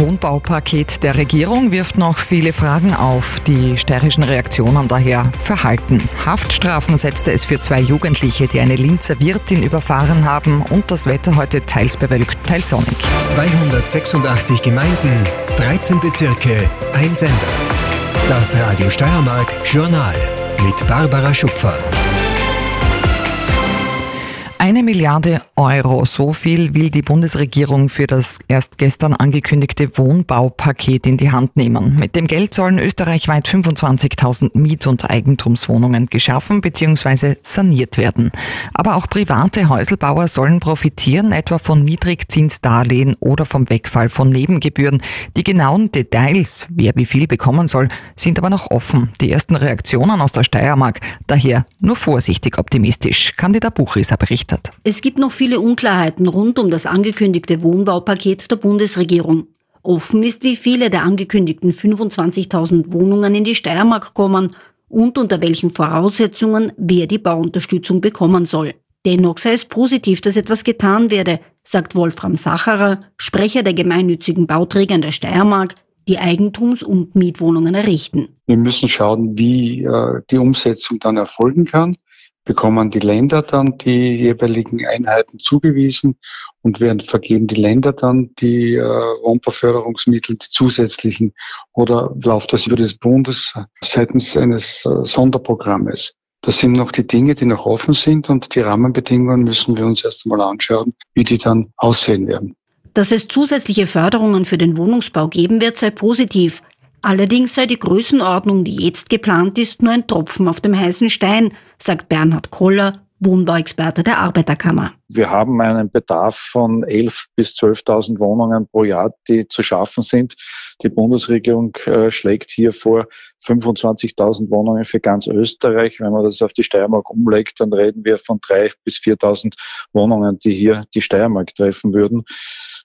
Wohnbaupaket der Regierung wirft noch viele Fragen auf. Die steirischen Reaktionen daher verhalten. Haftstrafen setzte es für zwei Jugendliche, die eine Linzer Wirtin überfahren haben und das Wetter heute teils bewölkt, teils sonnig. 286 Gemeinden, 13 Bezirke, ein Sender. Das Radio Steiermark Journal mit Barbara Schupfer. Eine Milliarde Euro, so viel will die Bundesregierung für das erst gestern angekündigte Wohnbaupaket in die Hand nehmen. Mit dem Geld sollen österreichweit 25.000 Miet- und Eigentumswohnungen geschaffen bzw. saniert werden. Aber auch private Häuselbauer sollen profitieren, etwa von Niedrigzinsdarlehen oder vom Wegfall von Nebengebühren. Die genauen Details, wer wie viel bekommen soll, sind aber noch offen. Die ersten Reaktionen aus der Steiermark daher nur vorsichtig optimistisch. Candida Buchriser berichtet berichtet. Es gibt noch viele Unklarheiten rund um das angekündigte Wohnbaupaket der Bundesregierung. Offen ist, wie viele der angekündigten 25.000 Wohnungen in die Steiermark kommen und unter welchen Voraussetzungen wer die Bauunterstützung bekommen soll. Dennoch sei es positiv, dass etwas getan werde, sagt Wolfram Sacherer, Sprecher der gemeinnützigen Bauträger in der Steiermark, die Eigentums- und Mietwohnungen errichten. Wir müssen schauen, wie äh, die Umsetzung dann erfolgen kann bekommen die Länder dann die jeweiligen Einheiten zugewiesen und werden vergeben die Länder dann die äh, Wohnbauförderungsmittel, die zusätzlichen, oder läuft das über das Bundes seitens eines äh, Sonderprogrammes. Das sind noch die Dinge, die noch offen sind und die Rahmenbedingungen müssen wir uns erst einmal anschauen, wie die dann aussehen werden. Dass es zusätzliche Förderungen für den Wohnungsbau geben wird, sei positiv. Allerdings sei die Größenordnung, die jetzt geplant ist, nur ein Tropfen auf dem heißen Stein, sagt Bernhard Koller, Wohnbauexperte der Arbeiterkammer. Wir haben einen Bedarf von 11.000 bis 12.000 Wohnungen pro Jahr, die zu schaffen sind. Die Bundesregierung äh, schlägt hier vor 25.000 Wohnungen für ganz Österreich. Wenn man das auf die Steiermark umlegt, dann reden wir von 3.000 bis 4.000 Wohnungen, die hier die Steiermark treffen würden.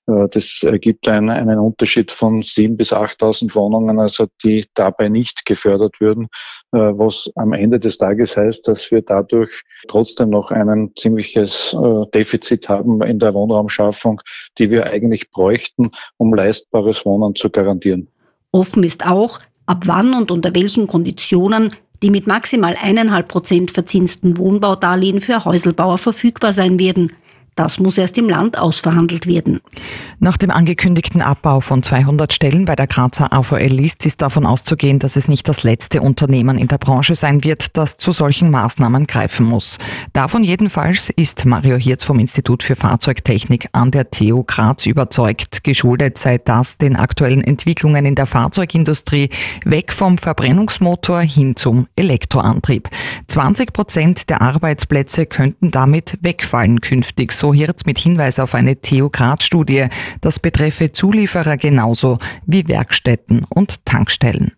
Äh, das ergibt einen, einen Unterschied von 7.000 bis 8.000 Wohnungen, also die dabei nicht gefördert würden, äh, was am Ende des Tages heißt, dass wir dadurch trotzdem noch ein ziemliches äh, Defizit haben in der Wohnraumschaffung, die wir eigentlich bräuchten, um leistbares Wohnen zu garantieren. Offen ist auch, ab wann und unter welchen Konditionen die mit maximal eineinhalb Prozent verzinsten Wohnbaudarlehen für Häuselbauer verfügbar sein werden. Das muss erst im Land ausverhandelt werden. Nach dem angekündigten Abbau von 200 Stellen bei der Grazer AVL List ist davon auszugehen, dass es nicht das letzte Unternehmen in der Branche sein wird, das zu solchen Maßnahmen greifen muss. Davon jedenfalls ist Mario Hirz vom Institut für Fahrzeugtechnik an der TU Graz überzeugt. Geschuldet sei das den aktuellen Entwicklungen in der Fahrzeugindustrie weg vom Verbrennungsmotor hin zum Elektroantrieb. 20 Prozent der Arbeitsplätze könnten damit wegfallen künftig, so Hirz mit Hinweis auf eine Theokrat-Studie. Das betreffe Zulieferer genauso wie Werkstätten und Tankstellen.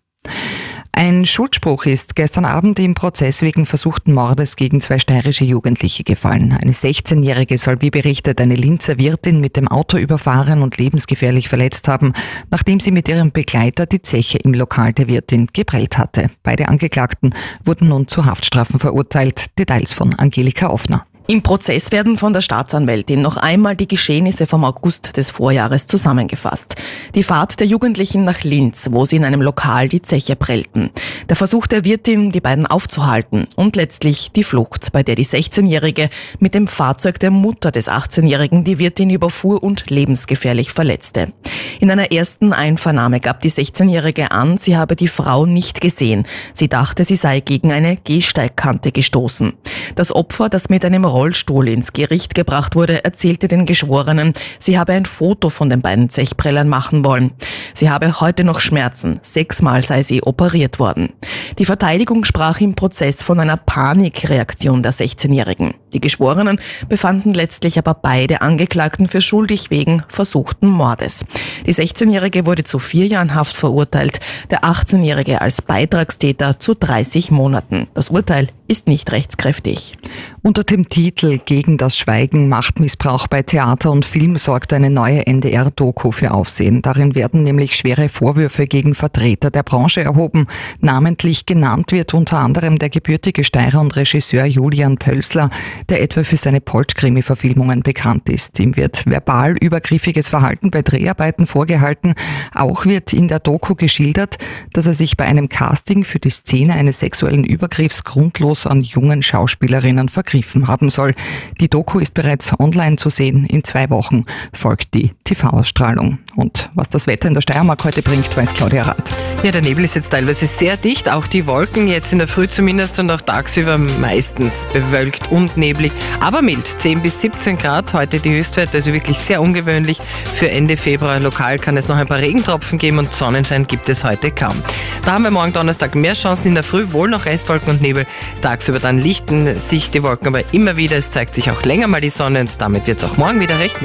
Ein Schuldspruch ist gestern Abend im Prozess wegen versuchten Mordes gegen zwei steirische Jugendliche gefallen. Eine 16-Jährige soll wie berichtet eine Linzer Wirtin mit dem Auto überfahren und lebensgefährlich verletzt haben, nachdem sie mit ihrem Begleiter die Zeche im Lokal der Wirtin geprellt hatte. Beide Angeklagten wurden nun zu Haftstrafen verurteilt. Details von Angelika Offner. Im Prozess werden von der Staatsanwältin noch einmal die Geschehnisse vom August des Vorjahres zusammengefasst. Die Fahrt der Jugendlichen nach Linz, wo sie in einem Lokal die Zeche prellten. Der Versuch der Wirtin, die beiden aufzuhalten. Und letztlich die Flucht, bei der die 16-Jährige mit dem Fahrzeug der Mutter des 18-Jährigen die Wirtin überfuhr und lebensgefährlich verletzte. In einer ersten Einvernahme gab die 16-Jährige an, sie habe die Frau nicht gesehen. Sie dachte, sie sei gegen eine Gehsteigkante gestoßen. Das Opfer, das mit einem Rollstuhl ins Gericht gebracht wurde, erzählte den Geschworenen, sie habe ein Foto von den beiden Zechprellern machen wollen. Sie habe heute noch Schmerzen. Sechsmal sei sie operiert worden. Die Verteidigung sprach im Prozess von einer Panikreaktion der 16-Jährigen. Die Geschworenen befanden letztlich aber beide Angeklagten für schuldig wegen versuchten Mordes. Die 16-Jährige wurde zu vier Jahren Haft verurteilt, der 18-Jährige als Beitragstäter zu 30 Monaten. Das Urteil ist nicht rechtskräftig. Unter dem Titel Gegen das Schweigen Machtmissbrauch bei Theater und Film sorgt eine neue NDR-Doku für Aufsehen. Darin werden nämlich schwere Vorwürfe gegen Vertreter der Branche erhoben. Namentlich genannt wird unter anderem der gebürtige Steirer und Regisseur Julian Pölsler, der etwa für seine Polt-Krimi-Verfilmungen bekannt ist. Ihm wird verbal übergriffiges Verhalten bei Dreharbeiten vorgehalten. Auch wird in der Doku geschildert, dass er sich bei einem Casting für die Szene eines sexuellen Übergriffs grundlos an jungen Schauspielerinnen vergriffen haben soll. Die Doku ist bereits online zu sehen. In zwei Wochen folgt die TV-Ausstrahlung. Und was das Wetter in der Steiermark heute bringt, weiß Claudia Rath. Ja, der Nebel ist jetzt teilweise sehr dicht, auch die Wolken jetzt in der Früh zumindest und auch tagsüber meistens bewölkt und neblig, aber mild. 10 bis 17 Grad heute die Höchstwerte, also wirklich sehr ungewöhnlich. Für Ende Februar lokal kann es noch ein paar Regentropfen geben und Sonnenschein gibt es heute kaum. Da haben wir morgen Donnerstag mehr Chancen in der Früh, wohl noch Restwolken und Nebel. Tagsüber dann lichten sich die Wolken aber immer wieder. Es zeigt sich auch länger mal die Sonne und damit wird es auch morgen wieder recht